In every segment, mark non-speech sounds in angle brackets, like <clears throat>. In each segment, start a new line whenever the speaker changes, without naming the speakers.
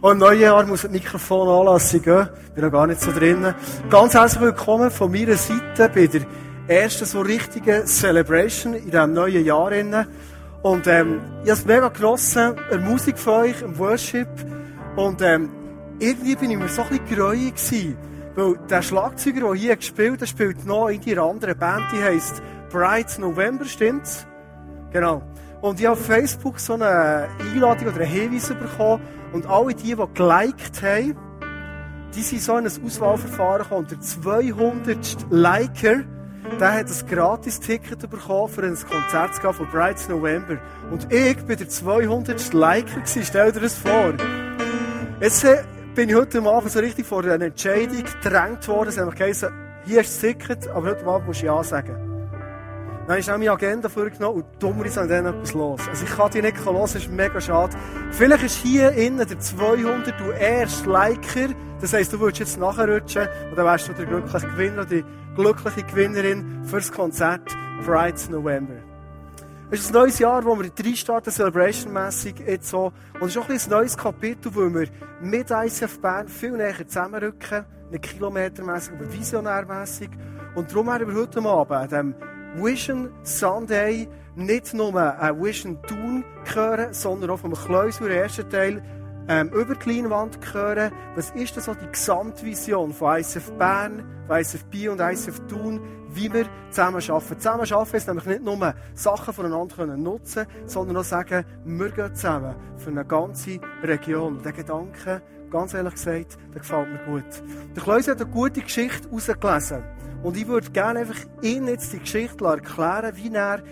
Und im neuen Jahr muss das Mikrofon anlassen gehen. Bin noch gar nicht so drinnen. Ganz herzlich willkommen von meiner Seite bei der ersten so richtigen Celebration in diesem neuen Jahr. Und ähm, ich habe es mega genossen, der Musik von euch, im Worship. Und ähm, irgendwie bin ich mir so ein bisschen gereuig gewesen. Weil der Schlagzeuger, der hier gespielt hat, spielt noch in einer anderen Band, die heisst Bright November, stimmt's? Genau. Und ich habe auf Facebook so eine Einladung oder einen Hinweis bekommen. Und alle die, die geliked haben, die sind so in ein Auswahlverfahren gekommen. Der 200. Liker, der hat ein Gratis-Ticket bekommen, für ein Konzert von Bright November. Und ich bin der 200. Liker gewesen. Stell dir das vor. Jetzt äh, bin ich heute Abend so richtig vor einer Entscheidung gedrängt worden. Es hat geheißen, hier ist das Ticket, aber heute Abend musst du Ja sagen. Dann ich auch meine Agenda vorgenommen und dummerweise an dann etwas los. Also ich kann die nicht hören, das ist mega schade. Vielleicht ist hier innen der 200 du erst Liker. Das heisst, du würdest jetzt nachrutschen und dann wärst du der glückliche Gewinner die glückliche Gewinnerin fürs Konzert Bright November. Es ist ein neues Jahr, wo wir drei starten, Celebration-mässig jetzt so. Und es ist auch ein, neues Kapitel, wo wir mit ICF Bern viel näher zusammenrücken. Nicht kilometermässig, aber visionärmässig. Und darum werden wir heute Abend Vision Sunday nicht nur ein Vision Tun hören, sondern auch vom Kleusel, der erste Teil, ähm, über die Leinwand hören. Was ist das so die Gesamtvision von ICF Bern, von ICF Bio und ICF Thun, wie wir zusammen arbeiten. Zusammen arbeiten ist nämlich nicht nur Sachen voneinander können nutzen sondern auch sagen, wir gehen zusammen für eine ganze Region. Der Gedanke, ganz ehrlich gesagt, der gefällt mir gut. Der Kleusel hat eine gute Geschichte herausgelesen. Und ich würde gerne einfach Ihnen jetzt die Geschichte erklären, wie er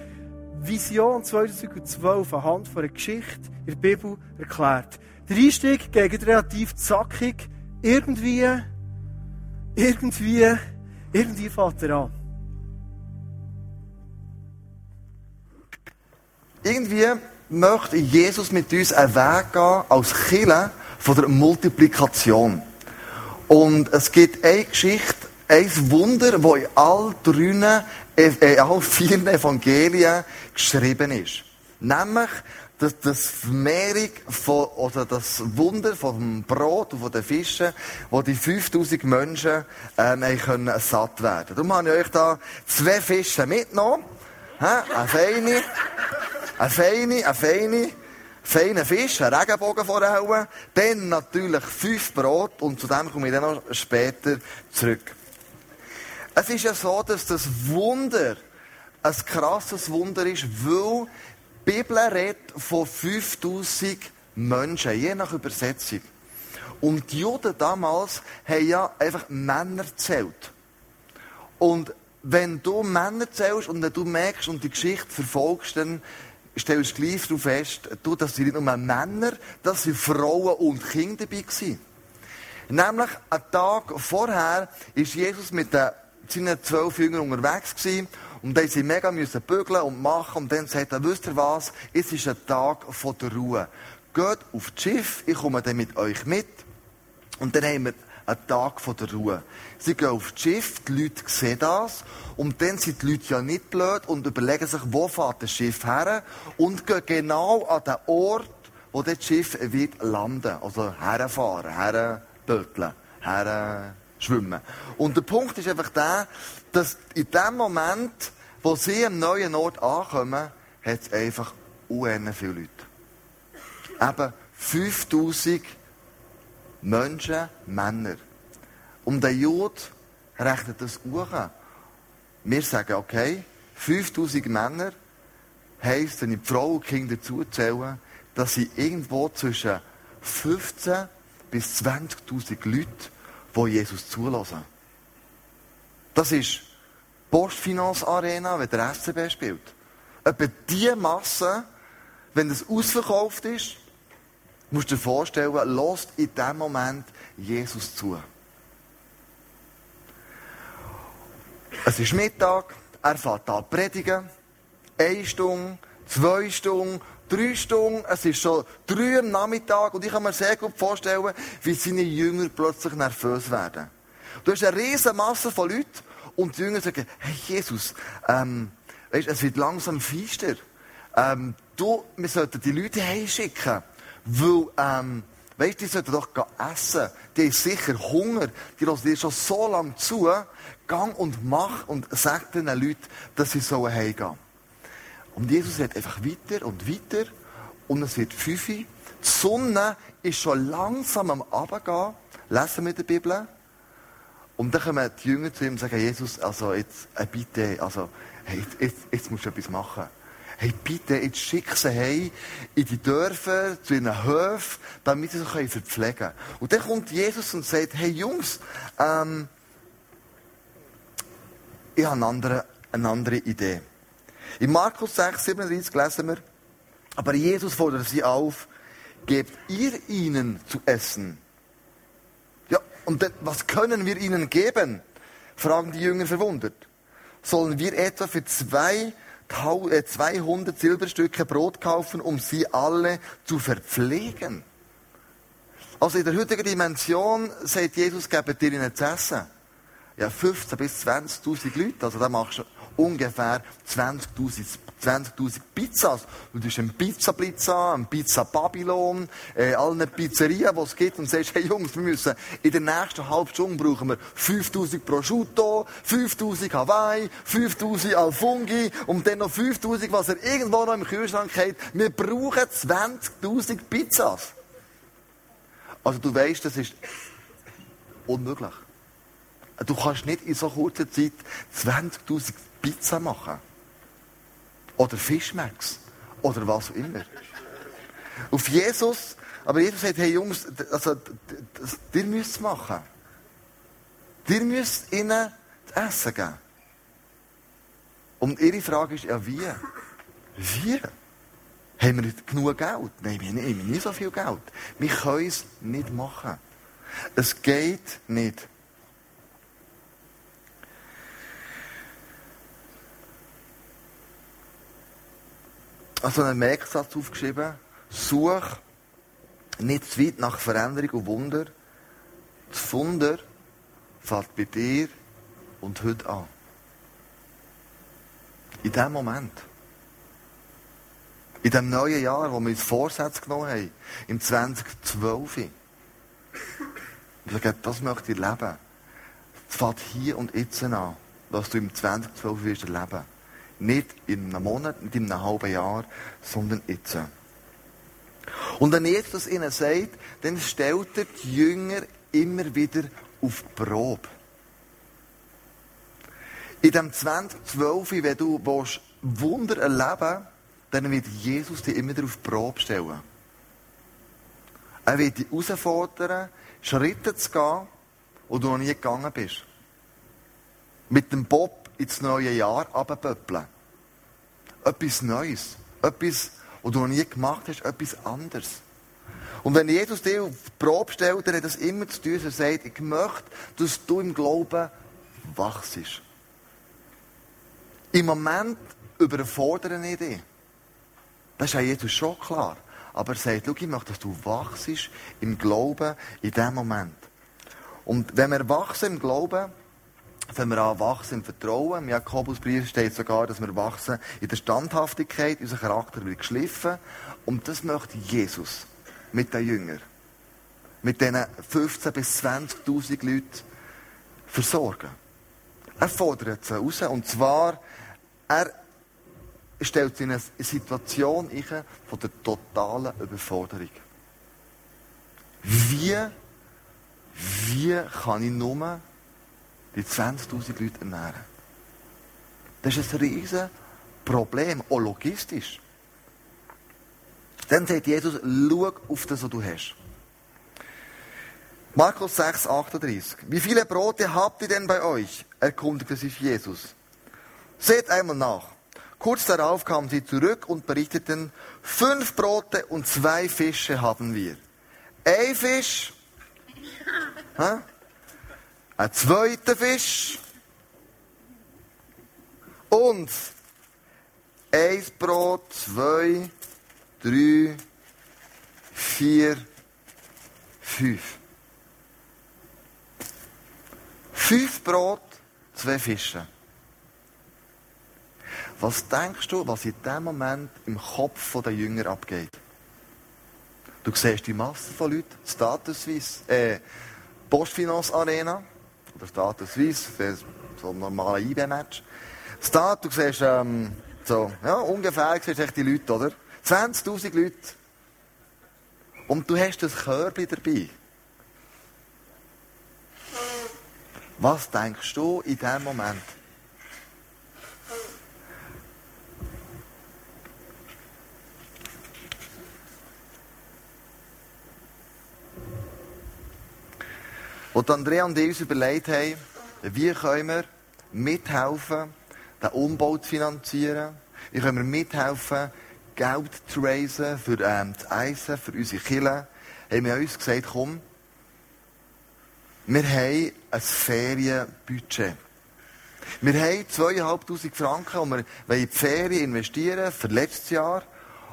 Vision 2012 anhand von einer Geschichte in der Bibel erklärt. Der Einstieg geht relativ zackig. Irgendwie, irgendwie, irgendwie fängt er an.
Irgendwie möchte Jesus mit uns einen Weg gehen als Killer von der Multiplikation. Und es gibt eine Geschichte, ein Wunder, das in all drei, äh, all vier Evangelien geschrieben ist. Nämlich, dass das Vermehrung von, oder das Wunder vom Brot und von den Fischen, wo die 5000 Menschen, ähm, können satt werden. Darum habe ich euch da zwei Fische mitgenommen. Eine feine, eine feine, eine feine, feine Fisch, ein Regenbogen vorhauen. Dann natürlich fünf Brot und zu dem komme ich dann noch später zurück. Es ist ja so, dass das Wunder ein krasses Wunder ist, weil die Bibel redet von 5000 Menschen, je nach Übersetzung. Und die Juden damals haben ja einfach Männer zählt. Und wenn du Männer zählst und wenn du merkst und die Geschichte verfolgst, dann stellst du gleich darauf fest, du, das sind nicht nur Männer, das sind Frauen und Kinder dabei gewesen. Nämlich, einen Tag vorher ist Jesus mit den seinen zwölf Jüngern unterwegs gewesen. Und dann sie mega müssen bügeln und machen. Und dann sagt er, wisst ihr was? Es ist ein Tag von der Ruhe. Geht auf das Schiff, ich komme dann mit euch mit. Und dann haben wir einen Tag von der Ruhe. Sie gehen auf das Schiff, die Leute sehen das. Und dann sind die Leute ja nicht blöd und überlegen sich, wo fährt das Schiff her? Und gehen genau an den Ort, wo das Schiff wird landen. Also herfahren, herböteln, her schwimmen. Und der Punkt ist einfach der, dass in dem Moment, wo sie am neuen Ort ankommen, hat es einfach unendlich viele Leute. Eben 5000 Menschen, Männer. Und der Jude rechnet das hoch. Wir sagen, okay, 5000 Männer heisst, wenn ich die Frau und Kinder zuzähle, dass sie irgendwo zwischen 15 bis 20.000 Leute die Jesus zulassen. Das ist Postfinance Arena, wenn der SCB spielt. Etwa diese Masse, wenn es ausverkauft ist, musst du dir vorstellen, lässt in dem Moment Jesus zu. Es ist Mittag, er fährt an predigen. Eine Stunde, zwei Stunden, drei Stunden, es ist schon drei am Nachmittag und ich kann mir sehr gut vorstellen, wie seine Jünger plötzlich nervös werden. Du hast eine riesige Masse von Leuten und die Jünger sagen, hey Jesus, ähm, weißt, es wird langsam feister. Ähm, du, wir sollten die Leute heimschicken, weil ähm, Weißt die sollten doch essen. Die haben sicher Hunger. Die hören dir schon so lange zu. Gang und mach und sag den Leuten, dass sie so heimgehen. Und Jesus redet einfach weiter und weiter. Und es wird fünf. Die Sonne ist schon langsam am Abgehen. Lesen wir der Bibel. Und dann kommen die Jünger zu ihm und sagen, Jesus, also jetzt, äh, bitte, also, hey, jetzt, jetzt musst du etwas machen. Hey, bitte, jetzt schick sie heim in die Dörfer, zu ihren Höfen, damit sie sich verpflegen können. Und dann kommt Jesus und sagt, hey Jungs, ähm, ich habe eine andere, eine andere Idee. In Markus 6, 37 lesen wir, aber Jesus fordert sie auf, gebt ihr ihnen zu essen. Ja, und was können wir ihnen geben? Fragen die Jünger verwundert. Sollen wir etwa für zwei 200 äh, Silberstücke Brot kaufen, um sie alle zu verpflegen. Also in der heutigen Dimension sagt Jesus, gebt ihr ihnen zu essen. Ja, 15 bis 20.000 Leute, also da machst du ungefähr 20.000 20 Pizzas. Du hast einen Pizza einen Pizza Babylon, äh, allen Pizzerien, die es gibt, und sagst, hey Jungs, wir müssen in der nächsten halben Stunde brauchen wir 5000 Prosciutto, 5000 Hawaii, 5000 Alfungi und dann noch 5000, was er irgendwo noch im Kühlschrank hat. Wir brauchen 20.000 Pizzas. Also du weißt, das ist unmöglich. Du kannst nicht in so kurzer Zeit 20.000 Pizza machen. Oder Fischmax. Oder was auch immer. Auf Jesus, aber Jesus sagt, hey Jungs, also, das, ihr müsst es machen. Ihr müsst ihnen zu essen geben. Und ihre Frage ist, ja wie? Wie? Haben wir genug Geld? Nein, wir haben nicht so viel Geld. Wir können es nicht machen. Es geht nicht. Also einen Merksatz aufgeschrieben. Such nicht zu weit nach Veränderung und Wunder. Das Wunder fällt bei dir und heute an. In dem Moment. In dem neuen Jahr, wo wir uns Vorsätze genommen haben, im 2012. Ich sage, das möchte ich leben. Es fällt hier und jetzt an, was du im 2012 wirst erleben. Nicht in einem Monat, nicht in einem halben Jahr, sondern jetzt. Und wenn Jesus ihnen sagt, dann stellt er die Jünger immer wieder auf die Probe. In dem 2012, wenn du Wunder erleben dann wird Jesus dich immer wieder auf die Probe stellen. Er wird dich herausfordern, Schritte zu gehen, wo du noch nie gegangen bist. Mit dem Bob ins neue Jahr runterböppeln. Etwas Neues. Etwas, was du noch nie gemacht hast, etwas anderes. Und wenn Jesus dir auf die Probe stellt, dann hat das immer zu tun, er sagt, ich möchte, dass du im Glauben wachst. Im Moment überfordere ich dich. Das ist ja Jesus schon klar. Aber er sagt, schau, ich möchte, dass du wachst im Glauben in dem Moment. Und wenn wir wachsen im Glauben, wenn wir an wachsen im Vertrauen. Im Jakobusbrief steht sogar, dass wir wachsen in der Standhaftigkeit, unser Charakter wird geschliffen. Und das möchte Jesus mit den Jüngern, mit diesen 15.000 bis 20.000 Leuten versorgen. Er fordert sie raus. Und zwar, er stellt sie in eine Situation von der totalen Überforderung. Wie, wie kann ich nur die 20.000 Leute ernähren. Das ist ein riesiges Problem, auch logistisch. Dann sagt Jesus, schau auf das, was du hast. Markus 6, 38. Wie viele Brote habt ihr denn bei euch? erkundigte sich Jesus. Seht einmal nach. Kurz darauf kamen sie zurück und berichteten, fünf Brote und zwei Fische haben wir. Ein Fisch, ein zweiter Fisch und ein Brot, zwei, drei, vier, fünf. Fünf Brot, zwei Fische. Was denkst du, was in dem Moment im Kopf der Jünger abgeht? Du siehst die Masse von Leuten, Status Suisse, äh, Postfinance Arena, oder Status Suisse, so ein normaler IB-Match. Status, du siehst, ähm, so, ja, ungefähr siehst du die Leute, oder? 20.000 Leute. Und du hast das Körbchen dabei. Was denkst du in diesem Moment? Und Andrea und ich uns überlegt haben, wie können wir mithelfen, den Umbau zu finanzieren, wie können wir mithelfen, Geld zu raisen für ähm, das Eisen, für unsere Kinder, haben wir uns gesagt, komm, wir haben ein Ferienbudget. Wir haben 2'500 Franken, und wir wollen in die Ferien investieren für letztes Jahr.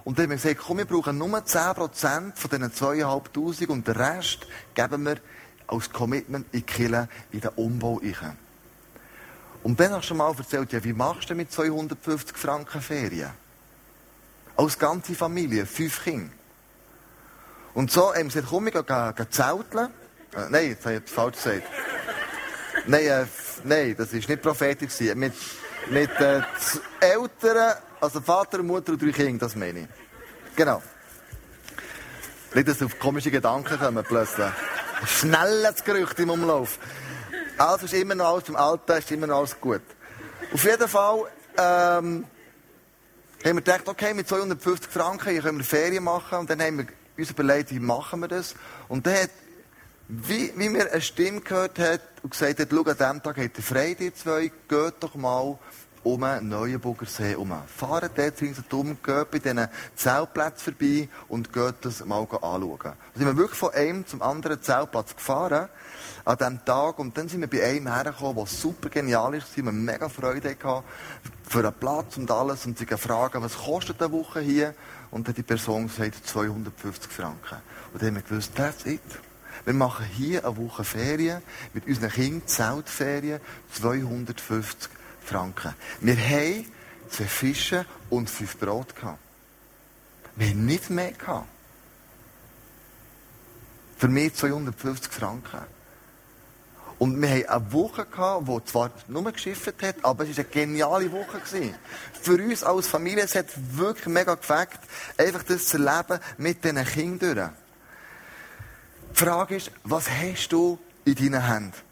Und dann haben wir gesagt, komm, wir brauchen nur 10% von diesen 2'500 und den Rest geben wir als Commitment in die in den Umbau rein. Und dann hast du mal erzählt, ja, wie machst du mit 250 Franken Ferien? Als ganze Familie, fünf Kinder. Und so haben sie gesagt, komm, gehen, gehen zelteln. Äh, nein, jetzt habe ich falsch gesagt. nein, äh, nein, das war nicht prophetisch. Mit, mit äh, Eltern, also Vater, Mutter und drei Kindern, das meine ich. Genau. Nicht, dass auf komische Gedanken kommen plötzlich. Schnelles Gerücht im Umlauf. Also ist immer noch alles im Alten, ist immer noch alles gut. Auf jeden Fall, ähm, haben wir gedacht, okay, mit 250 Franken können wir Ferien machen. Und dann haben wir uns überlegt, wie machen wir das? Und dann hat, wie, wie mir eine Stimme gehört hat und gesagt hat, schau, an diesem Tag habt ihr frei, die zwei, geht doch mal um den Neuenburger See herum. Fahrt dort ringsherum, geht bei diesen Zeltplätzen vorbei und geht das mal anschauen. Da sind wir wirklich von einem zum anderen Zeltplatz gefahren an diesem Tag und dann sind wir bei einem hergekommen, der super genial ist, wir mega Freude hatten für einen Platz und alles und sie fragen, was kostet eine Woche hier? Und dann die Person gesagt, 250 Franken. Und dann haben wir gewusst, that's it. Wir machen hier eine Woche Ferien mit unseren Kindern, Zeltferien, 250 Franken. Wir haben zwei Fische und fünf Brot gehabt. Wir haben nicht mehr gehabt. Für mich 250 Franken. Und wir haben eine Woche gehabt, die zwar nur geschifft hat, aber es war eine geniale Woche. Gewesen. Für uns als Familie, es hat wirklich mega gefällt, einfach das zu erleben mit diesen Kindern. Die Frage ist, was hast du in deinen Händen?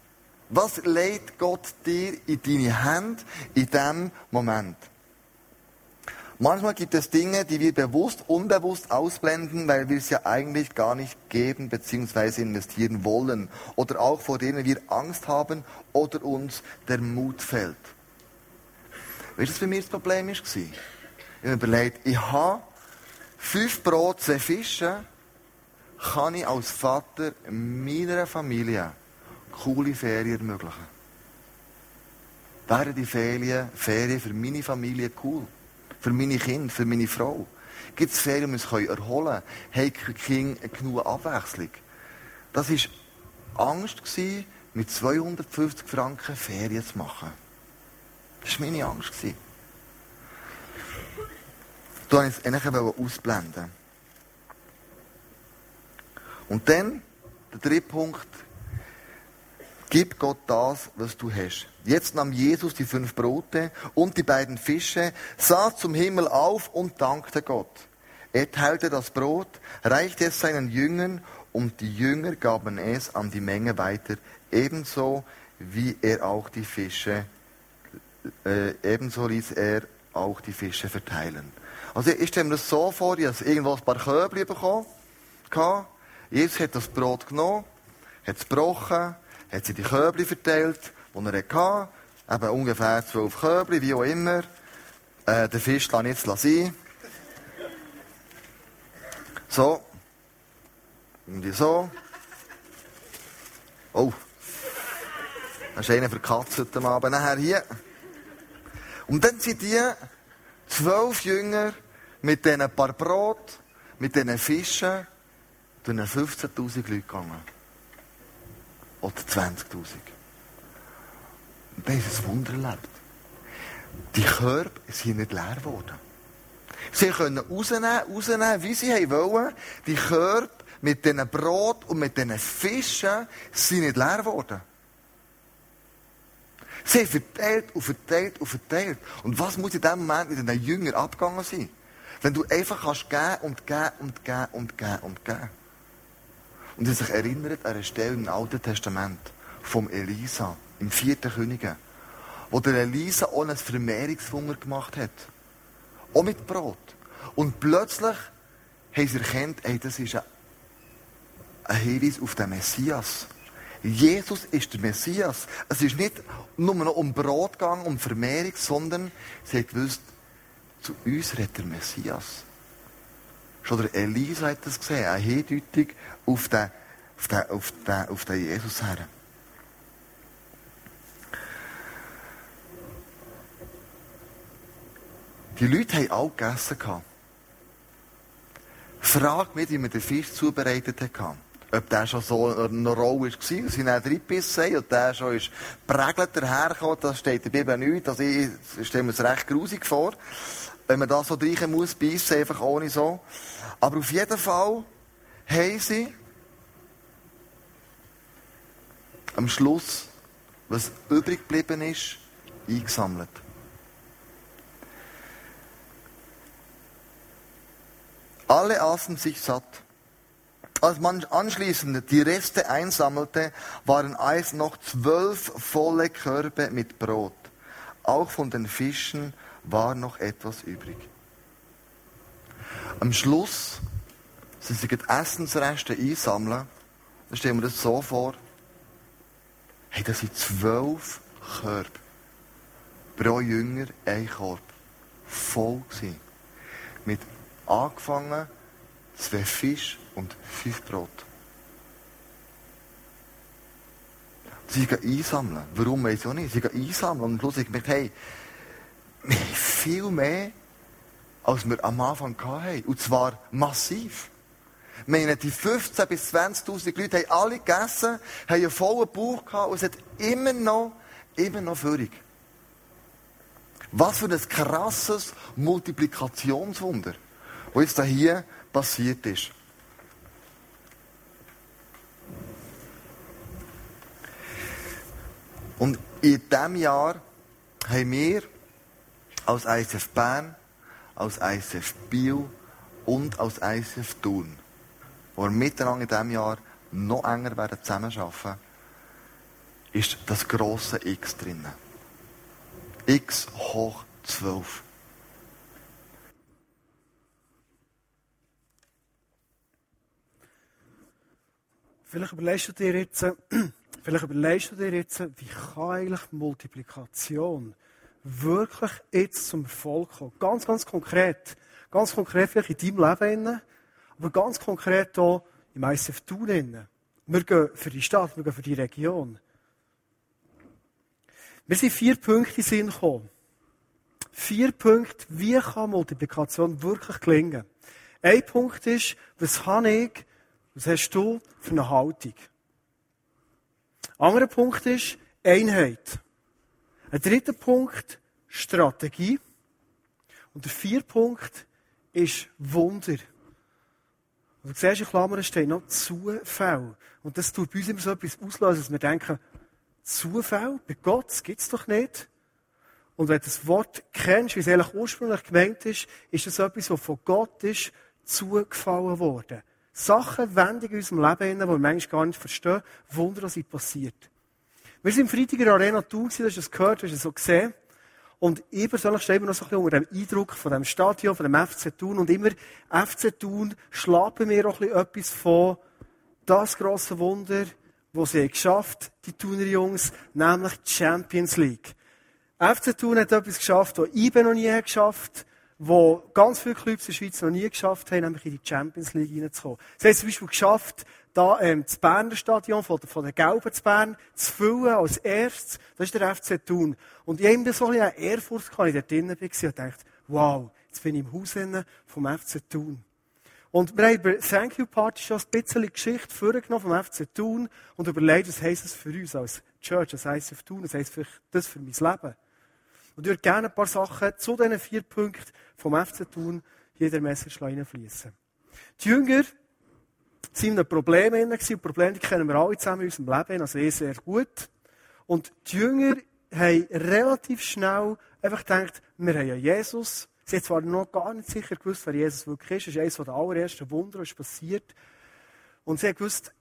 Was legt Gott dir in deine Hände in diesem Moment? Manchmal gibt es Dinge, die wir bewusst, unbewusst ausblenden, weil wir es ja eigentlich gar nicht geben bzw. investieren wollen. Oder auch vor denen wir Angst haben oder uns der Mut fällt. Weißt du, was für mich das Problem war? Ich habe überlegt, ich habe fünf Brot, zwei Fische, kann ich als Vater meiner Familie coole Ferien ermöglichen. Wären die Ferien, Ferien für meine Familie cool? Für meine Kinder, für meine Frau? Gibt es Ferien, die wir erholen können? Haben Kinder genug Abwechslung? Das war Angst, mit 250 Franken Ferien zu machen. Das war meine Angst. Du wollte es eigentlich ausblenden. Und dann, der dritte Punkt, Gib Gott das, was du hast. Jetzt nahm Jesus die fünf Brote und die beiden Fische, sah zum Himmel auf und dankte Gott. Er teilte das Brot, reichte es seinen Jüngern und die Jünger gaben es an die Menge weiter, ebenso wie er auch die Fische, äh, ebenso ließ er auch die Fische verteilen. Also ich stelle mir das so vor, ich habe irgendwo ein paar Köbel bekommen. Jesus hat das Brot genommen, hat es gebrochen, hat sie die Köbli verteilt, die er hatte. Eben ungefähr zwölf Köbli, wie auch immer. Äh, den Fisch lasse jetzt sein. So. Irgendwie so. Oh. Das ist einer für die heute Abend. Nachher hier. Und dann sind die zwölf Jünger mit diesen paar Brot, mit diesen Fischen, durch 15.000 Leute gegangen oder 20.000. Und dann ist ein Wunder erlebt. Die Körper sind nicht leer geworden. Sie können rausnehmen, rausnehmen, wie sie wollen. Die Körper mit diesen Brot und mit diesen Fischen sind nicht leer geworden. Sie haben verteilt und verteilt und verteilt. Und was muss in dem Moment mit den Jüngern abgegangen sein? Wenn du einfach kannst geben und geben und geben und geben und geben. Und er sich erinnert an eine Stelle im Alten Testament vom Elisa, im vierten Könige, wo der Elisa auch einen Vermehrungshunger gemacht hat. Auch mit Brot. Und plötzlich haben sie erkannt, ey, das ist ein Hinweis auf den Messias. Jesus ist der Messias. Es ist nicht nur noch um Brot gegangen, um Vermehrung, sondern sie hat gewusst, zu uns redet der Messias. Schon der Elisa hat das gesehen, eine Hindeutung auf den, auf den, auf den, auf den Jesus her. Die Leute haben auch gegessen. Frag mich, wie man den Fisch zubereitet hat. Ob der schon so noch roh war, sie sind dann reingebissen und der schon ist prägelt dahergekommen, das steht in der Bibel nicht. Also ich stelle mir es recht grusig vor, wenn man da so reichen muss, beißen, einfach ohne so. Aber auf jeden Fall haben sie am Schluss, was übrig geblieben ist, eingesammelt. Alle aßen sich satt. Als man anschließend die Reste einsammelte, waren es noch zwölf volle Körbe mit Brot. Auch von den Fischen war noch etwas übrig. Am Schluss sind sie die Essensreste einsammeln. Dann stellen wir das so vor. Hey, das sind zwölf Körbe. Pro Jünger ein Korb. Voll gewesen. Mit angefangen, zwei Fisch und fünf Brot. Sie gehen einsammeln. Warum weiß ich auch nicht? Sie gehen einsammeln und am Schluss ich gemerkt, hey, viel mehr, als wir am Anfang hatten. Und zwar massiv. Wir haben die 15.000 bis 20.000 Leute haben alle gegessen, haben einen vollen Bauch gehabt und es hat immer noch, immer noch Führung. Was für ein krasses Multiplikationswunder was jetzt hier passiert ist. Und in diesem Jahr haben wir als ISF Bern, als ISF Biel und als ISF Thun, wo wir miteinander in diesem Jahr noch enger werden zusammenarbeiten, ist das grosse X drinnen. X hoch 12.
Vielleicht überlegst du dir jetzt, <clears throat> vielleicht überlegst du dir jetzt, wie kann eigentlich Multiplikation wirklich jetzt zum Erfolg kommen? Ganz, ganz konkret. Ganz konkret vielleicht in deinem Leben, aber ganz konkret auch im ICF Thun. Wir gehen für die Stadt, wir gehen für die Region. Wir sind vier Punkte in Sinn gekommen. Vier Punkte, wie kann Multiplikation wirklich gelingen? Ein Punkt ist, was habe ich was hast du für eine Haltung? Ein anderer Punkt ist Einheit. Ein dritter Punkt, Strategie. Und der vierte Punkt ist Wunder. Und du siehst, in Klammern steht noch Zufall. Und das tut bei uns immer so etwas auslösen, dass wir denken, Zufall? Bei Gott, das gibt's doch nicht. Und wenn du das Wort kennst, wie es eigentlich ursprünglich gemeint ist, ist das etwas, was von Gott ist, zugefallen worden. Sachen, Wendungen in unserem Leben, die wir manchmal gar nicht verstehen, Wunder, was passiert. Wir sind im Freitag in der Arena Thun, du hast es gehört, du hast es so gesehen. Und ich persönlich stehe immer noch so ein bisschen unter dem Eindruck von dem Stadion, von dem FC Thun. Und immer FC Thun schlägt bei mir auch ein bisschen etwas von das grosse Wunder, was sie geschafft die Thuner Jungs, nämlich die Champions League. FC Thun hat etwas geschafft, was IBE noch nie geschafft wo ganz viele Clubs in der Schweiz noch nie geschafft haben, nämlich in die Champions League reinzukommen. Sie haben zum Beispiel geschafft, da ähm, das Berner Stadion von der, von der Gelben zu Bern zu füllen als erstes. Das ist der FC Thun. Und ich habe so ein bisschen Ehrfurcht gehabt, ich dort drinnen war und dachte, wow, jetzt bin ich im Haus vom FC Thun. Und wir haben bei Thank You Party schon ein bisschen Geschichte vorgenommen vom FC Thun und überlegt, was heisst das für uns als Church, was heisst es für Thun, was heisst das für mein Leben. Und ich würde gerne ein paar Sachen zu diesen vier Punkten vom FC Thun jeder Message reinfließen. Die Jünger sind in einem Problem inne gewesen. Probleme, die kennen wir alle zusammen in unserem Leben, also eh sehr gut. Und die Jünger haben relativ schnell einfach gedacht, wir haben ja Jesus. Sie haben zwar noch gar nicht sicher gewusst, wer Jesus wirklich ist. Das ist eines der allerersten Wunder, was passiert. Und sie haben gewusst,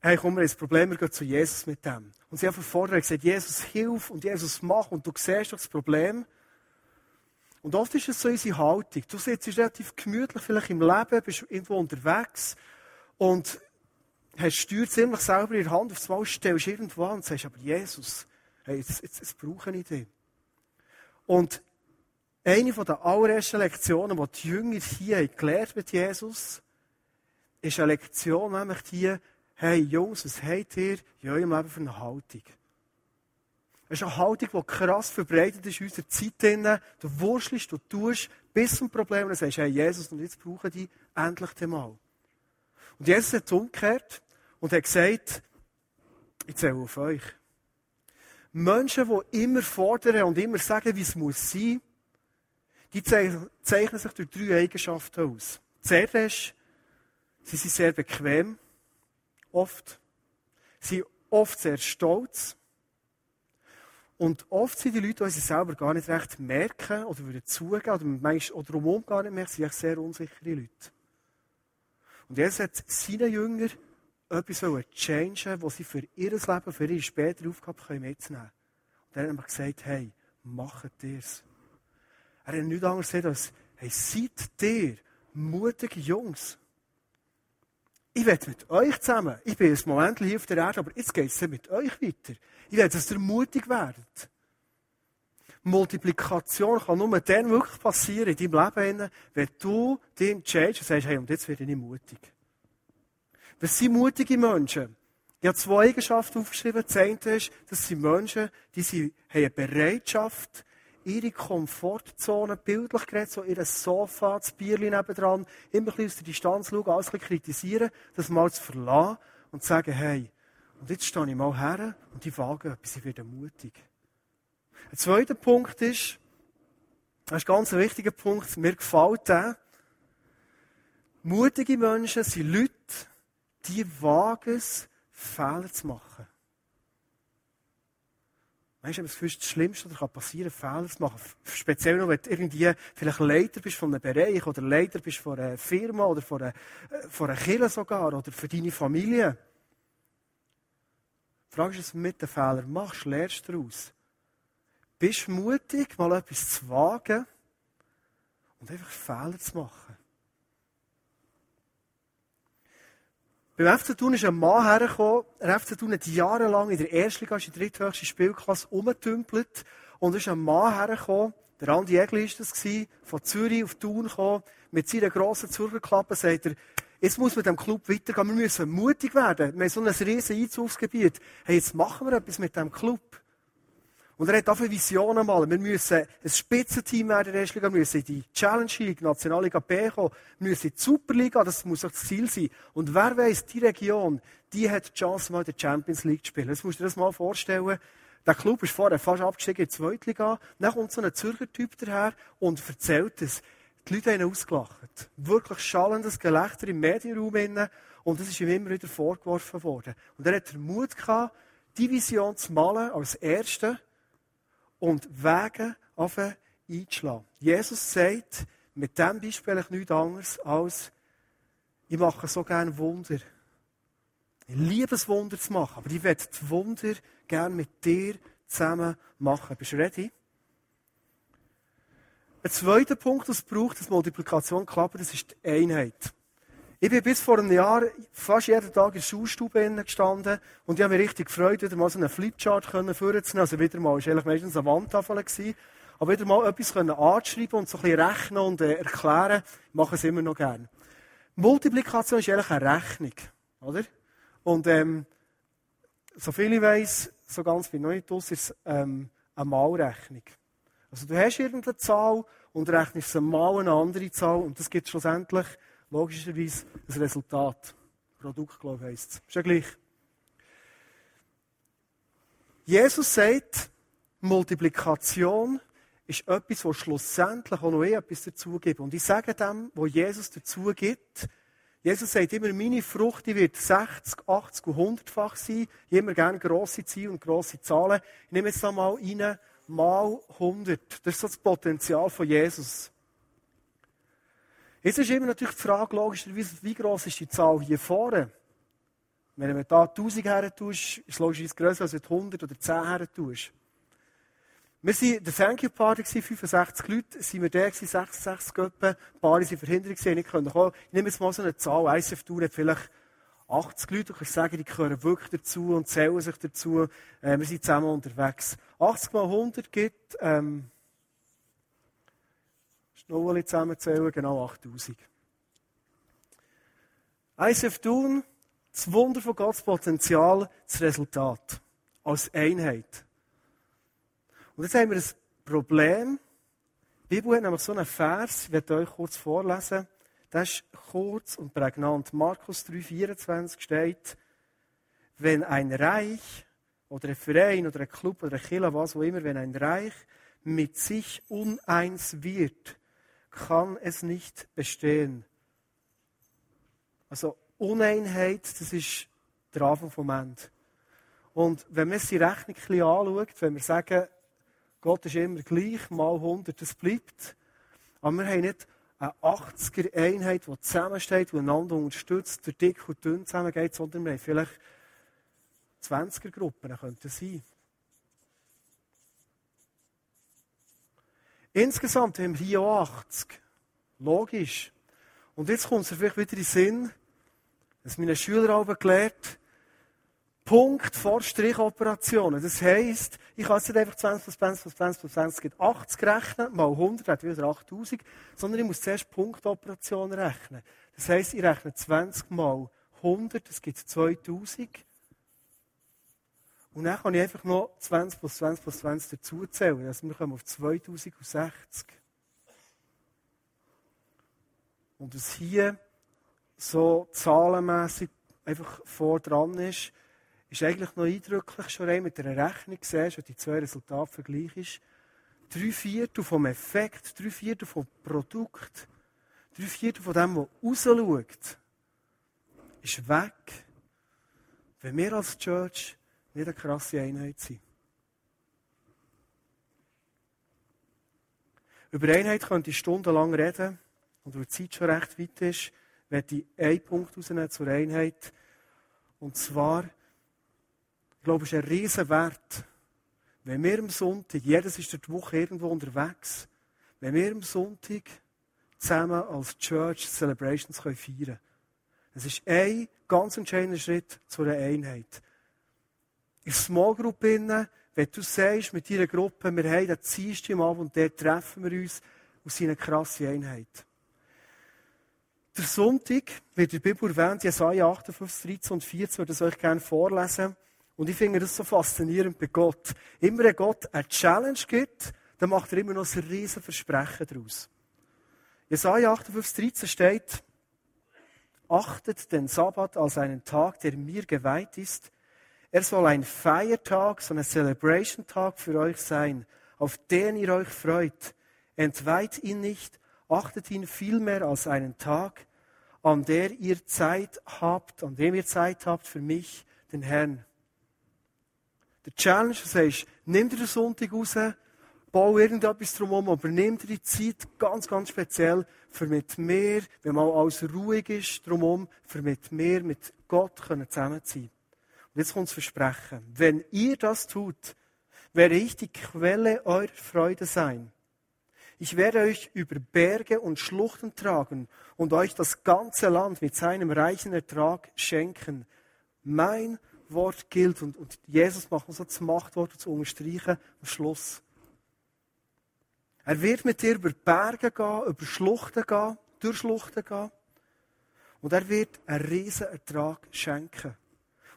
hey, komm, wir haben ein Problem, wir gehen zu Jesus mit dem. Und sie haben verfordert und gesagt, Jesus, hilf und Jesus, mach. Und du siehst doch das Problem. Und oft ist es so unsere Haltung. Du sitzt relativ gemütlich vielleicht im Leben, bist irgendwo unterwegs und hast Steuer ziemlich selber in der Hand, auf Mal stellst irgendwo an und sagst, aber Jesus, hey, jetzt, jetzt, jetzt brauche ich dich. Und eine der allerersten Lektionen, die die Jünger hier gelernt mit Jesus, ist eine Lektion, nämlich die, hey Jungs, was habt ihr in eurem Leben für eine Haltung? Es ist eine Haltung, die krass verbreitet ist in unserer Zeit. Du wurschtelst, du tust, bis zum Problem und sagst, hey Jesus, und jetzt brauche ich endlich den mal. Und Jesus hat umgekehrt und hat gesagt, ich zähle auf euch. Menschen, die immer fordern und immer sagen, wie es muss sein, die zeichnen sich durch drei Eigenschaften aus. Zuerst, sie sind sehr bequem, oft. Sie sind oft sehr stolz. Und oft sind die Leute, die sie selber gar nicht recht merken oder würden zugeben oder manchmal oder drumherum gar nicht merken, sind sehr unsichere Leute. Und Jesus hat seinen Jüngern etwas changen was sie für ihr Leben, für ihre spätere Aufgabe mitnehmen können. Und er hat ihm gesagt, hey, macht dir's. Er hat nichts anderes gesagt als, hey, seid dir mutige Jungs. Ich werde mit euch zusammen, ich bin ein Moment hier auf der Erde, aber jetzt geht es mit euch weiter. Ich will, dass ihr mutig werdet. Multiplikation kann nur dann wirklich passieren in deinem Leben, wenn du dich change und sagst, hey, und jetzt werde ich mutig. Das sind mutige Menschen. Ich habe zwei Eigenschaften aufgeschrieben. Das eine ist, das sind Menschen, die haben eine Bereitschaft, ihre Komfortzone, bildlich geredet, so ihr Sofa, das Bierchen nebendran, immer ein bisschen aus der Distanz schauen, alles ein bisschen kritisieren, das mal zu verlassen und zu sagen, hey, und jetzt stehe ich mal her und ich wage etwas, ich werde mutig. Ein zweiter Punkt ist, das ist ein ganz wichtiger Punkt, mir gefällt der, mutige Menschen sind Leute, die wagen es, Fehler zu machen. Weißt du, das Gefühl, das Schlimmste, was kann passieren, Fehler zu machen. Speziell noch, wenn du irgendwie vielleicht Leiter bist von einem Bereich oder Leiter bist von einer Firma oder von einer, äh, von einer Kirche sogar oder für deine Familie. Die Frage ist, was du mit den Fehlern machst, lernst du daraus. Bist mutig, mal etwas zu wagen und einfach Fehler zu machen. Beim FC Thun ist ein Mann hergekommen. Der FC Thun hat jahrelang in der ersten Liga, in der dritthöchsten Spielklasse, umgetümpelt. Und ist ein Mann hergekommen, der Andi Egli ist das von Zürich auf Thun gekommen, mit seiner grossen Zürcherklappe, sagt er, jetzt muss mit dem Club weitergehen, wir müssen mutig werden. Wir haben so ein riesen Einzugsgebiet. Hey, jetzt machen wir etwas mit dem Club. Und er hat dafür Visionen malen. Wir müssen ein Spitzenteam werden in der Liga, wir müssen in die Challenge League, Nationalliga B kommen, wir müssen in die Superliga, das muss auch das Ziel sein. Und wer weiss, die Region, die hat die Chance, mal in der Champions League zu spielen. Das musst du dir das mal vorstellen. Der Club ist vorher fast abgestiegen in die Zweitliga. Dann kommt so ein Zürcher Typ daher und erzählt es. Die Leute haben ihn ausgelacht. Wirklich schallendes Gelächter im Medienraum. Und das ist ihm immer wieder vorgeworfen worden. Und er hat den Mut gehabt, die Vision zu malen als Erste und Wege einzuschlagen. Jesus sagt mit diesem Beispiel nichts anderes als, ich mache so gerne Wunder. Ich liebe es, Wunder zu machen, aber ich werde die Wunder gerne mit dir zusammen machen. Bist du ready? Ein zweiter Punkt, das braucht, dass Multiplikation klappt, das ist die Einheit. Ich bin bis vor einem Jahr fast jeden Tag in der Schulstube gestanden und ich habe mich richtig gefreut, wieder mal so einen Flipchart vorzunehmen. Also wieder mal, es war eigentlich meistens eine Wandtafel, gewesen, aber wieder mal etwas anschreiben und so ein bisschen rechnen und äh, erklären. Ich mache es immer noch gerne. Multiplikation ist eigentlich eine Rechnung, oder? Und ähm, so viel ich weiss, so ganz nicht aus, ist ähm, eine Malrechnung. Also du hast irgendeine Zahl und rechnest sie mal eine andere Zahl und das gibt schlussendlich logischerweise ein Resultat. Produkt, glaube ich, heisst es. Ist ja gleich. Jesus sagt, Multiplikation ist etwas, wo schlussendlich auch noch eh etwas dazugeben. Und ich sage dem, wo Jesus dazu gibt, Jesus sagt immer, meine Frucht die wird 60, 80 und 100-fach sein. Ich immer gerne grosse Ziele und grosse Zahlen. Ich nehme jetzt einmal rein, mal 100. Das ist so das Potenzial von Jesus. Jetzt ist immer natürlich die Frage, logischerweise, wie gross ist die Zahl hier vorne? Wenn du da 1000 her tust, ist es logischerweise grösser, als wenn du 100 oder 10 her tust. Wir waren der Thank You Party, 65 Leute, sind wir da, 66 Göppen, ein paar sind verhindert gewesen, nicht können kommen. Ich nehme jetzt mal so eine Zahl, ICF Tour hat vielleicht 80 Leute, du kannst sagen, die gehören wirklich dazu und zählen sich dazu. Äh, wir sind zusammen unterwegs. 80 mal 100 gibt, ähm, Schnurrli zusammenzählen, genau 8000. ICF Thun, das Wunder von Gottes Potenzial, das Resultat. Als Einheit. Und jetzt haben wir ein Problem. Die Bibel hat nämlich so einen Vers, ich werde euch kurz vorlesen. Das ist kurz und prägnant. Markus 3,24 steht, wenn ein Reich oder ein Verein oder ein Club oder ein Killer, was auch immer, wenn ein Reich mit sich uneins wird, kann es nicht bestehen. Also Uneinheit, das ist der Anfang vom Ende. Und wenn man die Rechnung ein bisschen anschaut, wenn wir sagen, Gott ist immer gleich, mal 100, das bleibt. Aber wir haben nicht eine 80er-Einheit, die zusammensteht, die einander unterstützt, der dick und dünn zusammengeht, sondern wir haben vielleicht 20er-Gruppen, könnte sein. Insgesamt haben wir hier auch 80. Logisch. Und jetzt kommt es vielleicht wieder in den Sinn, dass meine Schüler auch gelernt Punkt vor Strichoperationen. Das heisst, ich kann jetzt nicht einfach 20 plus 20 plus 20 plus 20 gibt 80 rechnen, mal 100 hat wieder 8000, sondern ich muss zuerst Punktoperationen rechnen. Das heisst, ich rechne 20 mal 100, das gibt 2000. Und dann kann ich einfach noch 20 plus 20 plus 20 dazuzählen. Also wir kommen auf 2060. Und was hier so zahlenmässig einfach vor dran ist, ist eigentlich noch eindrücklich, schon rein mit einer Rechnung siehst und die zwei Resultate vergleichst. Drei Viertel vom Effekt, drei Viertel vom Produkt, drei Viertel von dem, was rausschaut, ist weg, wenn wir als Church nicht eine krasse Einheit sind. Über Einheit könnte ich stundenlang reden, und weil die Zeit schon recht weit ist, werde ich einen Punkt rausnehmen zur Einheit. Und zwar, ich glaube, es ist ein Riesenwert, wenn wir am Sonntag, jedes ist durch die Woche irgendwo unterwegs, wenn wir am Sonntag zusammen als Church Celebrations feiern können. Es ist ein ganz entscheidender Schritt zu einer Einheit. In Small Group, wenn du sagst mit deiner Gruppe, wir haben den Dienstag am Abend und dort treffen wir uns aus einer krassen Einheit. Der Sonntag wird in der Bibel erwähnt, Jesaja 58, 13 und 14, würde ich euch gerne vorlesen. Und ich finde das so faszinierend bei Gott. Immer wenn Gott eine Challenge gibt, dann macht er immer noch ein riesen Versprechen daraus. Jesaja 58, 13 steht, Achtet den Sabbat als einen Tag, der mir geweiht ist. Er soll ein Feiertag, so ein Celebration-Tag für euch sein, auf den ihr euch freut. Entweiht ihn nicht, achtet ihn vielmehr als einen Tag, an der ihr Zeit habt, an dem ihr Zeit habt für mich, den Herrn. Der Challenge sagst, nimm dir den Sonntag raus, bau irgendetwas drumherum, aber nimm dir die Zeit ganz, ganz speziell für mit mir, wenn mal alles ruhig ist, drumherum, für mit mir, mit Gott können zusammen sein. Und jetzt kommt das Versprechen. Wenn ihr das tut, werde ich die Quelle eurer Freude sein. Ich werde euch über Berge und Schluchten tragen und euch das ganze Land mit seinem reichen Ertrag schenken. Mein Wort gilt. Und, und Jesus macht uns das Machtwort zu unterstreichen am Schluss. Er wird mit dir über Berge gehen, über Schluchten gehen, durch Schluchten gehen. Und er wird einen riesen Ertrag schenken.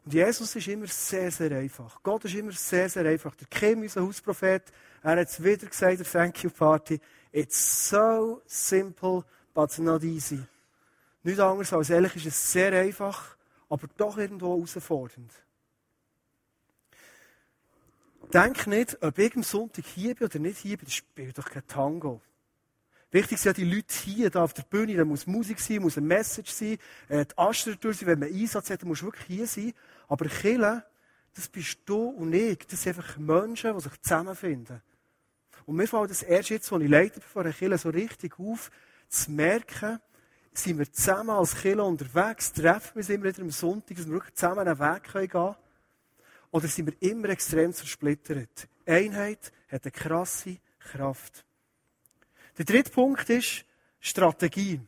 Und Jesus ist immer sehr, sehr einfach. Gott ist immer sehr, sehr einfach. Der Kim, unser Hausprophet, er hat es wieder gesagt, der Thank You Party. It's so simple, but not easy. Nicht anders als ehrlich ist es sehr einfach aber doch irgendwo herausfordernd. Denk nicht, ob ich am Sonntag hier bin oder nicht hier bin, das spielt doch kein Tango. Wichtig sind ja die Leute hier, da auf der Bühne, da muss Musik sein, muss eine Message sein, äh, die Aster durch sein, wenn man Einsatz hat, dann muss wirklich hier sein. Aber Kille, das bist du und ich. Das sind einfach Menschen, die sich zusammenfinden. Und mir fällt das erst jetzt, als ich leite von der Kille so richtig auf, zu merken, sind wir zusammen als Kille unterwegs, treffen wir uns immer wieder am Sonntag, dass wir wirklich zusammen einen Weg gehen können. Oder sind wir immer extrem zersplittert? Einheit hat eine krasse Kraft. Der dritte Punkt ist Strategie.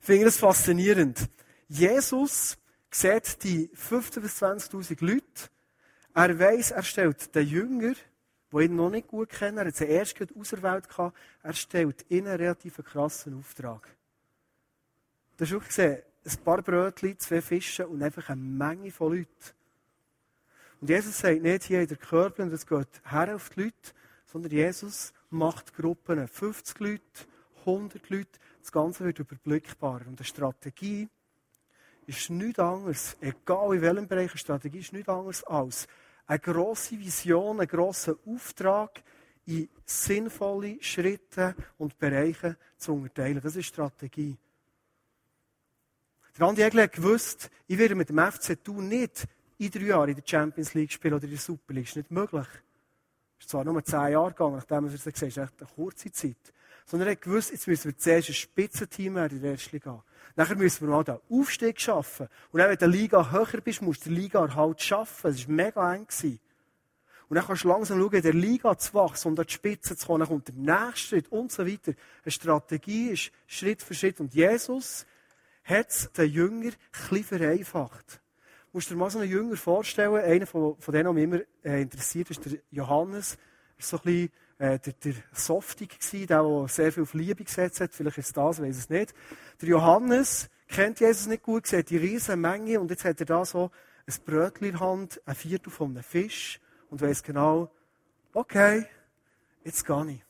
Ich finde das faszinierend. Jesus sieht die 15.000 bis 20.000 Leute. Er weiss, er stellt den Jünger, die ihn noch nicht gut kennen, er hat sie erst auserwählt er stellt ihnen einen relativ krassen Auftrag. Du hast auch gesehen, ein paar Brötchen, zwei Fische und einfach eine Menge von Leuten. Und Jesus sagt nicht hier in der Körper, und es geht her auf die Leute, sondern Jesus macht Gruppen, 50 Leute, 100 Leute, das Ganze wird überblickbar. Und eine Strategie ist nichts anderes, egal in welchem Bereich, eine Strategie ist nichts anderes als eine grosse Vision, einen grossen Auftrag in sinnvolle Schritte und Bereiche zu unterteilen. Das ist Strategie. Der Andi Egel hat gewusst, ich werde mit dem FC Thun nicht in drei Jahren in der Champions League spielen oder in der Super League. Das ist nicht möglich. Es ist zwar nur zehn Jahre gegangen, nachdem er es gesagt hat, ist echt eine kurze Zeit. Sondern er hat gewusst, jetzt müssen wir zuerst ein Spitzenteam werden in der ersten Liga. Nachher müssen wir mal den Aufstieg schaffen. Und dann, wenn der Liga höher bist, musst du die Liga halt schaffen. Es war mega eng. Gewesen. Und dann kannst du langsam schauen, in der Liga zu wachsen und an die Spitze zu kommen. Dann kommt der nächste Schritt und so weiter. Eine Strategie ist Schritt für Schritt. Und Jesus hat es den Jünger ein vereinfacht. Musst dir mal so einen Jünger vorstellen, einer von, von denen, der mich immer äh, interessiert, ist der Johannes. Er war so ein bisschen äh, der, der Softig gewesen, der, der sehr viel auf Liebe gesetzt hat. Vielleicht ist das, weiß es nicht. Der Johannes kennt Jesus nicht gut, sieht die riesen Menge und jetzt hat er da so ein Brötchen in der Hand, ein Viertel von einem Fisch und weiß genau, okay, jetzt gehe ich.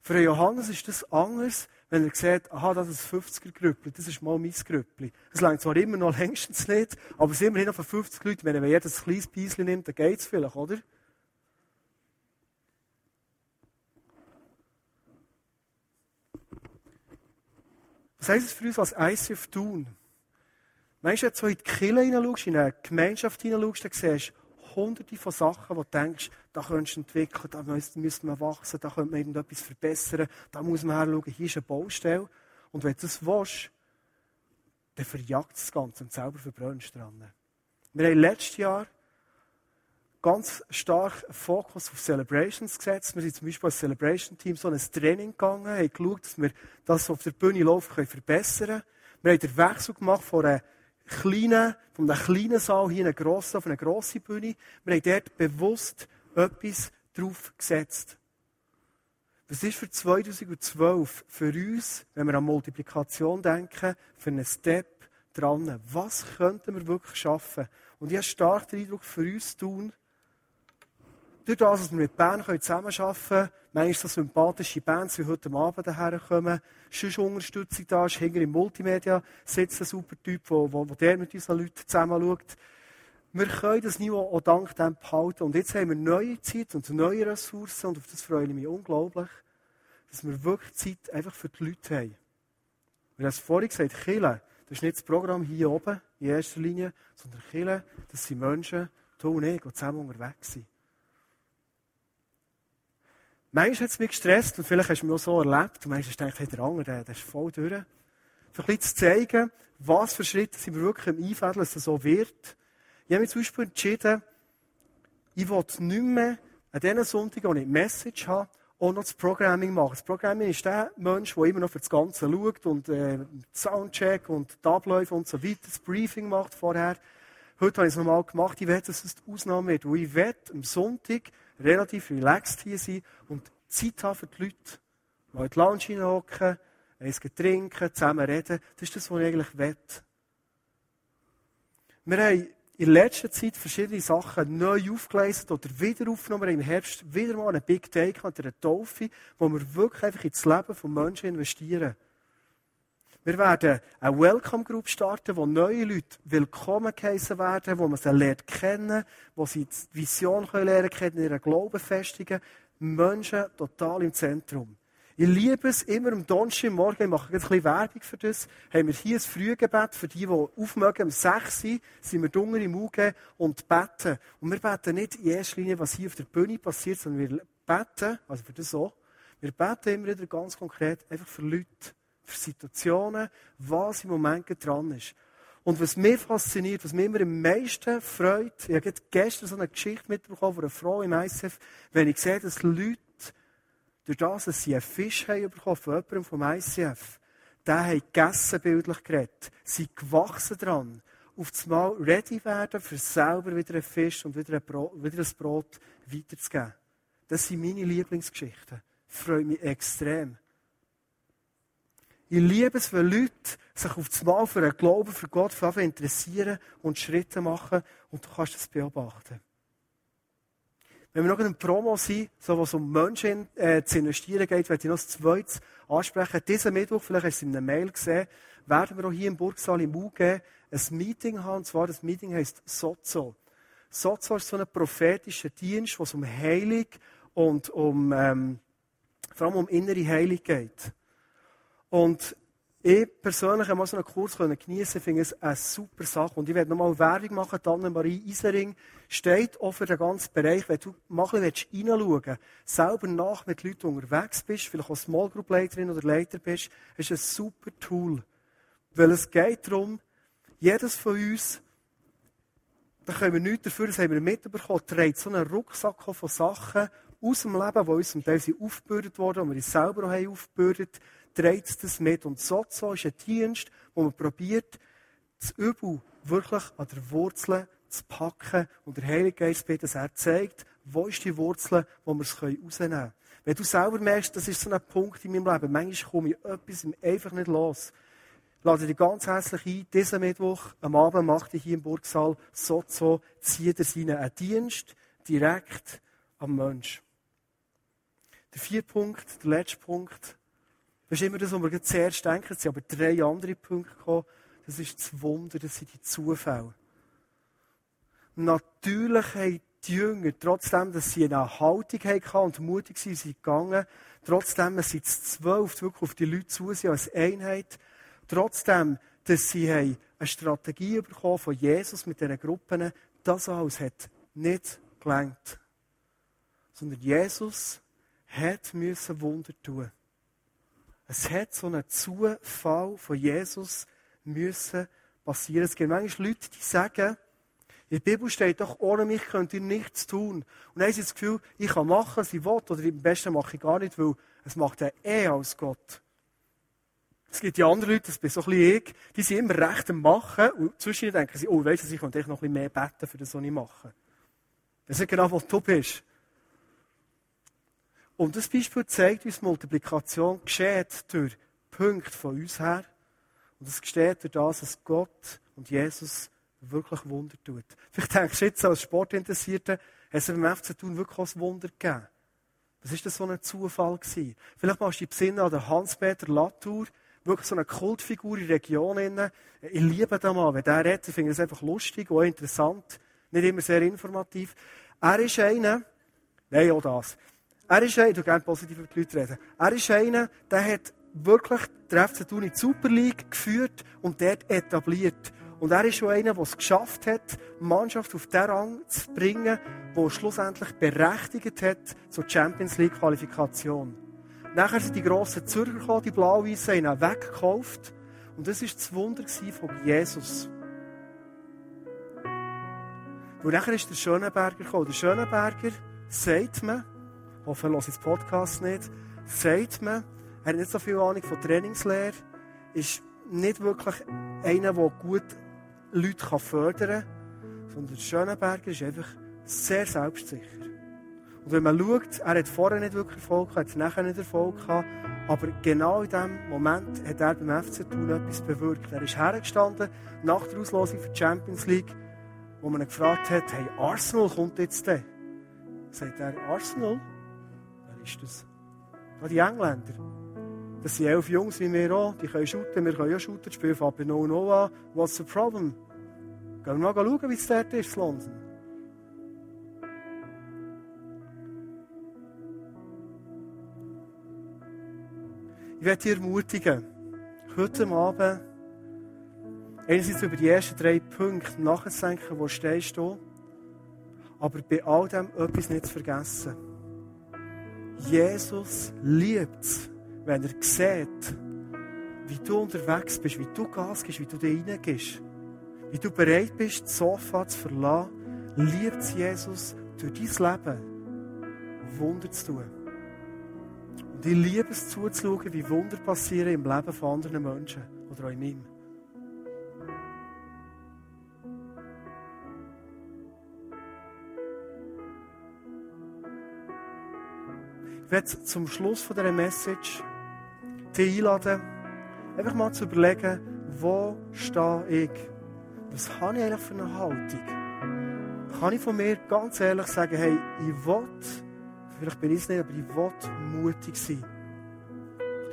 Für Johannes ist das anders, wenn er sieht, aha, das ist ein 50er-Grüppli, das ist mal mein Grüppli. Es langt zwar immer noch längstens nicht, aber es sind immerhin noch von 50 Leuten. Wenn er jedes ein kleines Beißchen nimmt, dann geht's vielleicht, oder? Was heisst es für uns als ICF tun? Du, wenn du so in die Kirche hineinschaust, in eine Gemeinschaft hineinschaust, dann siehst du hunderte von Sachen, wo du denkst, da könntest du entwickeln, da müsste man wachsen, da könnte man irgendetwas verbessern, da muss man herschauen, hier ist eine Baustelle. Und wenn du das willst, dann verjagt das Ganze und selber verbrennst dran. Wir haben letztes Jahr ganz stark Fokus auf Celebrations gesetzt. Wir sind zum Beispiel als Celebration Team so ein Training gegangen, haben geschaut, dass wir das auf der Bühne können verbessern können. Wir haben den Wechsel gemacht von einer kleinen, von einem kleinen Saal hier in eine grosse, auf eine grosse Bühne. Wir haben dort bewusst etwas drauf gesetzt. Das ist für 2012 für uns, wenn wir an Multiplikation denken, für einen Step dran. Was könnten wir wirklich schaffen? Und ich habe stark den Eindruck, für uns tun, durch das, dass wir mit Bern zusammenarbeiten können, manchmal so sympathische Bands wie heute Abend daherkommen, sonst Unterstützung da ist, hinter im Multimedia sitzt ein super Typ, der mit unseren Leuten zusammen schaut. Wir können das Niveau auch dank dem behalten. Und jetzt haben wir neue Zeit und neue Ressourcen und auf das freue ich mich unglaublich, dass wir wirklich Zeit einfach für die Leute haben. Wir haben es vorhin gesagt, Chile, das ist nicht das Programm hier oben in erster Linie, sondern Chile, das sind Menschen, du und ich, die zusammen unterwegs sind. Manchmal hat es mich gestresst und vielleicht hast du mich auch so erlebt und manchmal denkst du, hey, der andere, der, der ist voll durch. Für ein bisschen zu zeigen, was für Schritte sind wir wirklich im Einfädeln, dass es so wird. Ich habe mich zum Beispiel entschieden, ich will nicht mehr an diesen Sonntag, wo ich Message habe, auch noch das Programming machen. Das Programming ist der Mensch, der immer noch für das Ganze schaut und äh, Soundcheck und die Abläufe und so weiter, das Briefing macht vorher. Heute habe ich es nochmal gemacht. Ich werde, dass es die Ausnahme wird. Weil ich werde am Sonntag relativ relaxed hier sein und Zeit haben für die Leute. Mal in die Lounge hineinhocken, eins trinken, zusammen reden. Das ist das, was ich eigentlich will. Wir haben in letzter Zeit verschiedene Sachen neu aufgeleistet oder wieder aufgenommen. Im Herbst wieder mal einen Big Day gehabt, eine Taufe, wo wir wirklich einfach ins Leben von Menschen investieren. Wir werden eine Welcome Group starten, wo neue Leute willkommen geheißen werden, wo man sie lernt kennen, wo sie die Vision können lernen kennen, ihren Glauben festigen. Menschen total im Zentrum. Ich liebe es immer am Donnerstag Morgen, ich mache ein bisschen Werbung für das, haben wir hier ein Frühgebet für die, die aufmögen, um 6 Uhr sind wir dunkel im Auge und beten. Und wir beten nicht in erster Linie, was hier auf der Bühne passiert, sondern wir beten, also für das so, wir beten immer wieder ganz konkret einfach für Leute, für Situationen, was im Moment dran ist. Und was mich fasziniert, was mich immer am meisten freut, ich habe gestern so eine Geschichte mitbekommen von einer Frau im ICF, wenn ich sehe, dass Leute, durch das, dass sie einen Fisch haben bekommen von jemandem vom ICF, der haben gegessen, bildlich geredet, sind gewachsen dran, auf das Mal ready werden, für selber wieder einen Fisch und wieder ein Brot, wieder ein Brot weiterzugeben. Das sind meine Lieblingsgeschichten. Freut mich extrem. Ich liebe es, wenn Leute sich auf das Mal für einen Glauben, für Gott interessieren und Schritte machen und du kannst das beobachten. Wenn wir noch in einem Promo sind, so was um Menschen äh, zu investieren geht, werde ich noch das Zweite ansprechen. Diesen Mittwoch, vielleicht hast du es in einer Mail gesehen, werden wir auch hier im Burgsaal im UG ein Meeting haben. Und zwar, das Meeting heisst Sozo. Sozo ist so ein prophetischer Dienst, wo um Heilung und um, ähm, vor allem um innere Heilung geht. Und ich persönlich habe so einen Kurs geniessen, finde es eine super Sache. Und ich werde nochmal Werbung machen. Anne-Marie Isering steht auch für den ganzen Bereich. Wenn du mal ein bisschen reinschauen selber nach mit Leuten unterwegs bist, vielleicht auch Small Group Leiterin oder Leiter bist, ist ein super Tool. Weil es geht darum, jedes von uns, da können wir nichts dafür, das haben wir mitbekommen, trägt so einen Rucksack von Sachen aus dem Leben, die uns zum Teil aufgebürdet wurden, und wir uns selber auch aufgebürdet haben trägt das mit. Und Sozo ist ein Dienst, wo man probiert, das Übel wirklich an der Wurzel zu packen und der Heilige Geist bittet, dass er zeigt, wo ist die Wurzel, wo wir es rausnehmen können. Wenn du selber merkst, das ist so ein Punkt in meinem Leben, manchmal komme ich etwas einfach nicht los. Lade dich ganz herzlich ein, diesen Mittwoch am Abend macht ich hier im Burgsaal Sozo, zieht er seinen einen Dienst direkt am Mensch. Der vierte Punkt, der letzte Punkt, das ist immer das, was wir zuerst denken. Es sind aber drei andere Punkte gekommen. Das ist das Wunder, das sind die Zufälle. Natürlich haben die Jünger, trotzdem, dass sie eine Haltung hatten und mutig waren, sind gegangen, trotzdem, dass sie zu zwölf wirklich auf die Leute zu sind als Einheit, trotzdem, dass sie eine Strategie bekommen von Jesus mit diesen Gruppen, das alles hat nicht gelangt. Sondern Jesus hat Wunder tun. Es hat so einen Zufall von Jesus müssen passieren. Es gibt manchmal Leute, die sagen, in der Bibel steht doch, ohne mich könnt ihr nichts tun. Und dann haben sie das Gefühl, ich kann machen, was ich will, oder am besten mache ich gar nicht, weil es macht er eh als Gott. Es gibt die anderen Leute, das bin so ein bisschen ich, die sind immer recht am Machen, und zwischen denken sie, oh, weißt du, ich könnte noch ein bisschen mehr beten, für das, was ich mache. Das ist genau, was du bist. Und das Beispiel zeigt uns, Multiplikation geschieht durch Punkte von uns her. Und es geschieht durch das, dass Gott und Jesus wirklich Wunder tut. Vielleicht denkst du jetzt als Sportinteressierter, hat es beim FC Thun wirklich auch ein Wunder gegeben. Was ist das so ein Zufall gewesen? Vielleicht machst du dich besinnen an Hans-Peter Latour, wirklich so eine Kultfigur in der Region. Ich liebe den mal, wenn der redet, ich finde das einfach lustig und interessant, nicht immer sehr informativ. Er ist einer, nein, auch das. Er ist einer, ich gerne positiv über die Leute reden. Er ist einer, der hat wirklich den FC Thun in die Super League geführt und dort etabliert. Und er ist schon einer, der es geschafft hat, die Mannschaft auf den Rang zu bringen, der schlussendlich berechtigt hat zur Champions League Qualifikation. Nachher sind die grossen Zürcher gekommen, die Blau-Weißen, ihn weggekauft. Und das war das Wunder von Jesus. Und nachher ist der Schönenberger gekommen. Der Schönenberger, sagt man, hoffe, er hört das Podcast nicht, sagt man, er hat nicht so viel Ahnung von Trainingslehre, ist nicht wirklich einer, der gut Leute fördern kann, sondern Schönenberger ist einfach sehr selbstsicher. Und wenn man schaut, er hat vorher nicht wirklich Erfolg gehabt, hat nachher nicht Erfolg gehabt, aber genau in dem Moment hat er beim FC Thun etwas bewirkt. Er ist hergestanden, nach der Auslosung für die Champions League, wo man ihn gefragt hat, hey, Arsenal kommt jetzt denn? Sagt er, Arsenal? Ist das? Ah, die Engländer. Das sind elf Jungs wie wir auch. Die können shooten, wir können auch shooten. Das Spiel fängt bei 0 an. What's the problem? Gehen wir mal schauen, wie es dort ist, in London. Ich werde dich ermutigen, heute Abend einerseits über die ersten drei Punkte nachzudenken, wo stehst du, aber bei all dem etwas nicht zu vergessen. Jesus liebt es, wenn er sieht, wie du unterwegs bist, wie du Gas gibst, wie du da reingehst, wie du bereit bist, das Sofa zu verlassen, liebt Jesus durch dein Leben Wunder zu tun. Und ich liebe es zuzuschauen, wie Wunder passieren im Leben von anderen Menschen oder auch in meinem. Ich werde zum Schluss von dieser Message dich einladen, einfach mal zu überlegen, wo stehe ich? Was habe ich eigentlich für eine Haltung? Kann ich von mir ganz ehrlich sagen, hey, ich will, vielleicht bin ich es nicht, aber ich will mutig sein.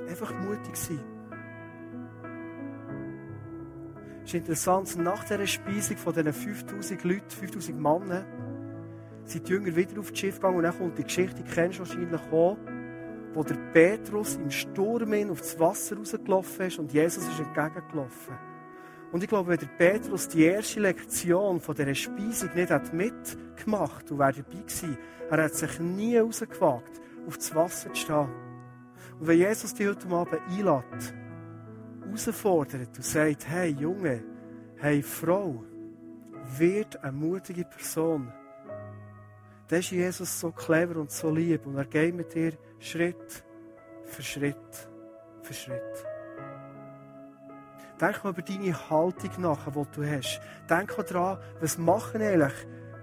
Einfach mutig sein. Es ist interessant, nach dieser Speisung von diesen 5000 Leuten, 5000 Männern, sind die Jünger wieder auf das Schiff gegangen und dann kommt die Geschichte, die kennst du wahrscheinlich auch, wo der Petrus im Sturm hin auf das Wasser rausgelaufen ist und Jesus ist entgegengelaufen. Und ich glaube, wenn der Petrus die erste Lektion von dieser Speisung nicht hat mitgemacht und wäre dabei gewesen, er hat sich nie rausgewagt, auf das Wasser zu stehen. Und wenn Jesus dich heute Abend einlädt, herausfordert und sagt, hey Junge, hey Frau, wird eine mutige Person, dann ist Jesus so clever und so lieb und er geht mit dir Schritt für Schritt für Schritt. Denk mal über deine Haltung nach, die du hast. Denk mal daran, was machen eigentlich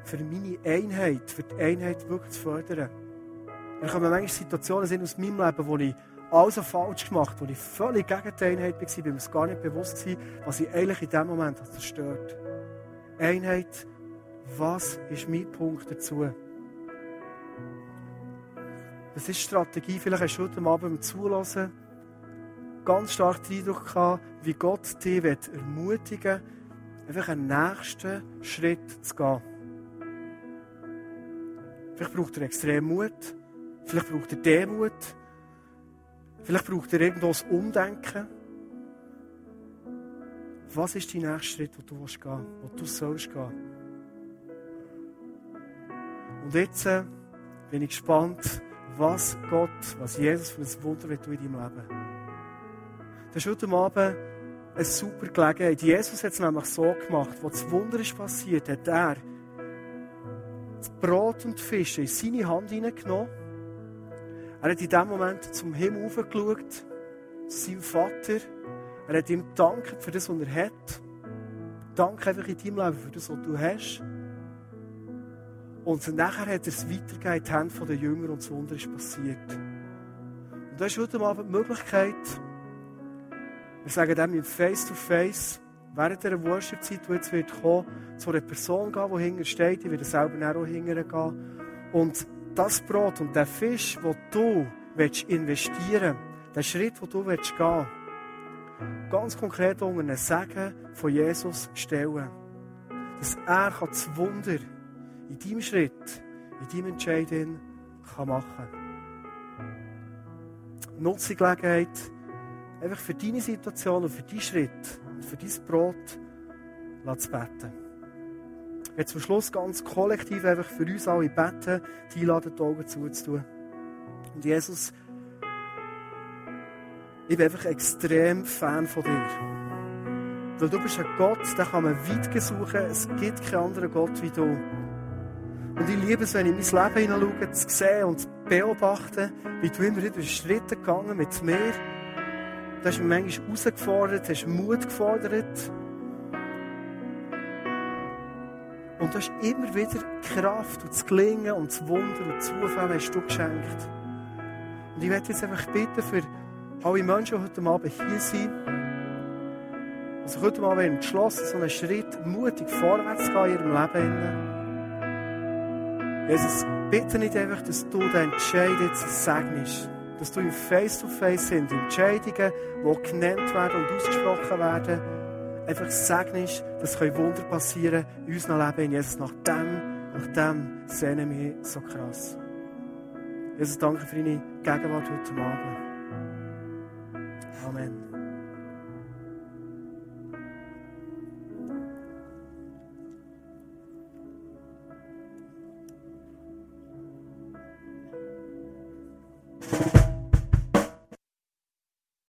für meine Einheit, für die Einheit wirklich zu fördern. Da kommen manchmal Situationen sind aus meinem Leben, wo ich alles falsch gemacht habe, wo ich völlig gegen die Einheit war, bin mir gar nicht bewusst war, was ich eigentlich in dem Moment zerstört Einheit, was ist mein Punkt dazu? Das ist Strategie. Vielleicht hast du heute Abend beim Zulassen ganz stark den Eindruck gehabt, wie Gott dich ermutigen will, einfach einen nächsten Schritt zu gehen. Vielleicht braucht er extrem Mut. Vielleicht braucht er Demut. Vielleicht braucht er irgendwo das Umdenken. Was ist dein nächster Schritt, wo du gehen willst, wo du sollst gehen? Und jetzt äh, bin ich gespannt, was Gott, was Jesus für ein Wunder wird in deinem Leben. Das ist heute Abend eine super Gelegenheit. Jesus hat es nämlich so gemacht, wo das Wunder ist passiert, hat er das Brot und die Fische in seine Hand hineingenommen. Er hat in dem Moment zum Himmel aufgeschaut, zu seinem Vater. Er hat ihm gedankt für das, was er hat. Danke einfach in deinem Leben für das, was du hast. Und nachher hat er es weitergegeben in die Hände der Jünger und das Wunder ist passiert. Und da ist heute Abend die Möglichkeit, wir sagen dem im Face-to-Face, während dieser Worship-Zeit, die jetzt wird kommen, zu einer Person gehen, die hinten steht, ich werde selber auch hinten gehen. Und das Brot und der Fisch, den du investieren willst, den Schritt, den du willst gehen ganz konkret unter einen Segen von Jesus stellen. Dass er das Wunder in deinem Schritt, in deinem Entscheidung kann machen kann. Nutze die Gelegenheit, einfach für deine Situation und für deinen Schritt und für dein Brot zu beten. Werde zum Schluss ganz kollektiv einfach für uns alle beten, die einladen, die Augen zuzutun. Und Jesus, ich bin einfach extrem Fan von dir. Weil du bist ein Gott, den kann man weit suchen. Es gibt keinen anderen Gott wie du. Und ich liebe es, wenn ich in mein Leben hineinschaue, zu sehen und zu beobachten, wie du immer wieder Schritte gegangen mit mir. Du hast mich manchmal herausgefordert, hast Mut gefordert. Und du hast immer wieder Kraft und das Gelingen und das Wunder und das Zufall hast du geschenkt. Und ich werde jetzt einfach bitten für alle Menschen, die heute Abend hier sind, die sich heute Abend entschlossen, so einen Schritt mutig vorwärts zu gehen in ihrem Leben. Jesus, bitte nicht einfach, dass du den Entscheid segnest. dass du im Face-to-Face sind, Entscheidungen, die genannt werden und ausgesprochen werden, einfach segnest, dass Wunder passieren in unserem Leben Jesus. Nach dem, nach dem sehnen wir so krass. Jesus, danke für deine Gegenwart heute Abend. Amen.